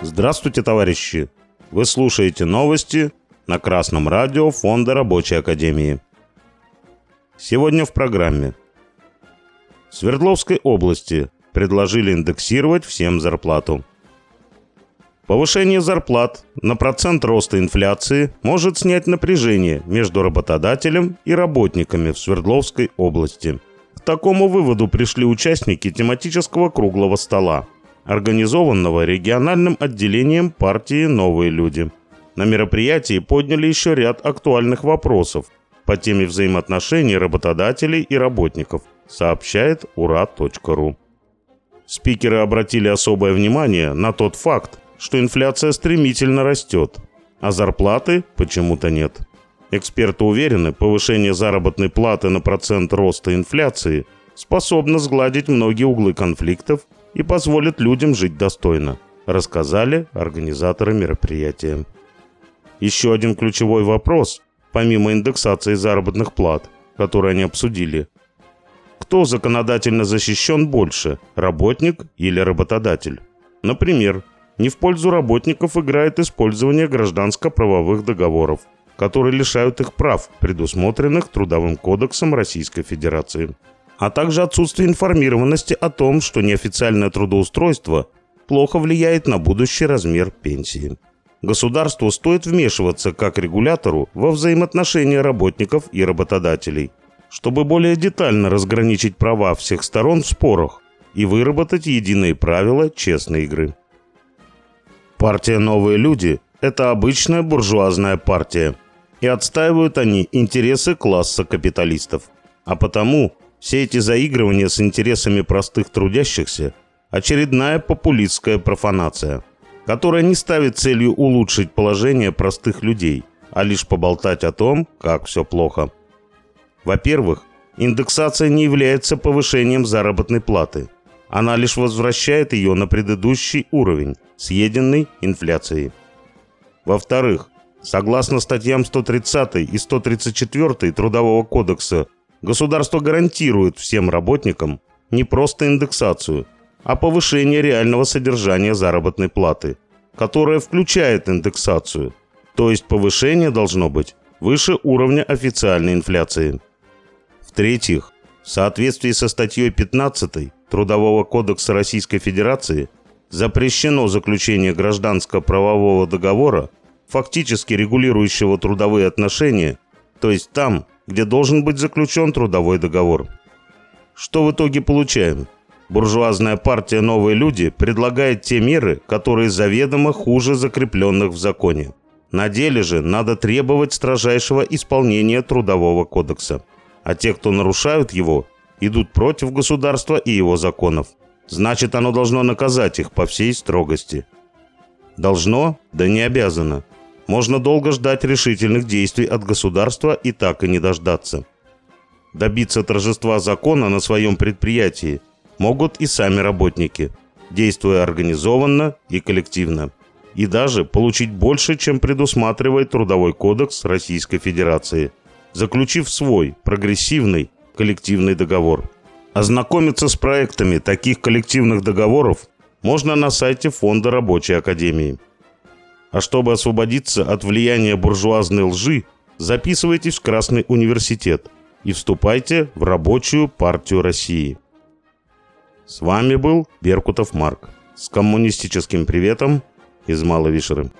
Здравствуйте, товарищи! Вы слушаете новости на Красном радио Фонда Рабочей Академии. Сегодня в программе. В Свердловской области предложили индексировать всем зарплату. Повышение зарплат на процент роста инфляции может снять напряжение между работодателем и работниками в Свердловской области. К такому выводу пришли участники тематического круглого стола, организованного региональным отделением партии «Новые люди». На мероприятии подняли еще ряд актуальных вопросов по теме взаимоотношений работодателей и работников, сообщает ура.ру. Спикеры обратили особое внимание на тот факт, что инфляция стремительно растет, а зарплаты почему-то нет. Эксперты уверены, повышение заработной платы на процент роста инфляции способно сгладить многие углы конфликтов и позволит людям жить достойно, рассказали организаторы мероприятия. Еще один ключевой вопрос, помимо индексации заработных плат, который они обсудили. Кто законодательно защищен больше, работник или работодатель? Например, не в пользу работников играет использование гражданско-правовых договоров, которые лишают их прав, предусмотренных Трудовым кодексом Российской Федерации. А также отсутствие информированности о том, что неофициальное трудоустройство плохо влияет на будущий размер пенсии. Государству стоит вмешиваться как регулятору во взаимоотношения работников и работодателей, чтобы более детально разграничить права всех сторон в спорах и выработать единые правила честной игры. Партия «Новые люди» – это обычная буржуазная партия, и отстаивают они интересы класса капиталистов. А потому все эти заигрывания с интересами простых трудящихся – очередная популистская профанация – которая не ставит целью улучшить положение простых людей, а лишь поболтать о том, как все плохо. Во-первых, индексация не является повышением заработной платы. Она лишь возвращает ее на предыдущий уровень, съеденный инфляцией. Во-вторых, согласно статьям 130 и 134 Трудового кодекса, государство гарантирует всем работникам не просто индексацию, а повышение реального содержания заработной платы, которая включает индексацию, то есть повышение должно быть выше уровня официальной инфляции. В-третьих, в соответствии со статьей 15 Трудового кодекса Российской Федерации запрещено заключение гражданско-правового договора, фактически регулирующего трудовые отношения, то есть там, где должен быть заключен трудовой договор. Что в итоге получаем? Буржуазная партия «Новые люди» предлагает те меры, которые заведомо хуже закрепленных в законе. На деле же надо требовать строжайшего исполнения Трудового кодекса. А те, кто нарушают его, идут против государства и его законов. Значит, оно должно наказать их по всей строгости. Должно, да не обязано. Можно долго ждать решительных действий от государства и так и не дождаться. Добиться торжества закона на своем предприятии – могут и сами работники, действуя организованно и коллективно. И даже получить больше, чем предусматривает Трудовой кодекс Российской Федерации, заключив свой прогрессивный коллективный договор. Ознакомиться с проектами таких коллективных договоров можно на сайте Фонда Рабочей Академии. А чтобы освободиться от влияния буржуазной лжи, записывайтесь в Красный университет и вступайте в Рабочую партию России. С вами был Беркутов Марк с коммунистическим приветом из Малой Вишеры.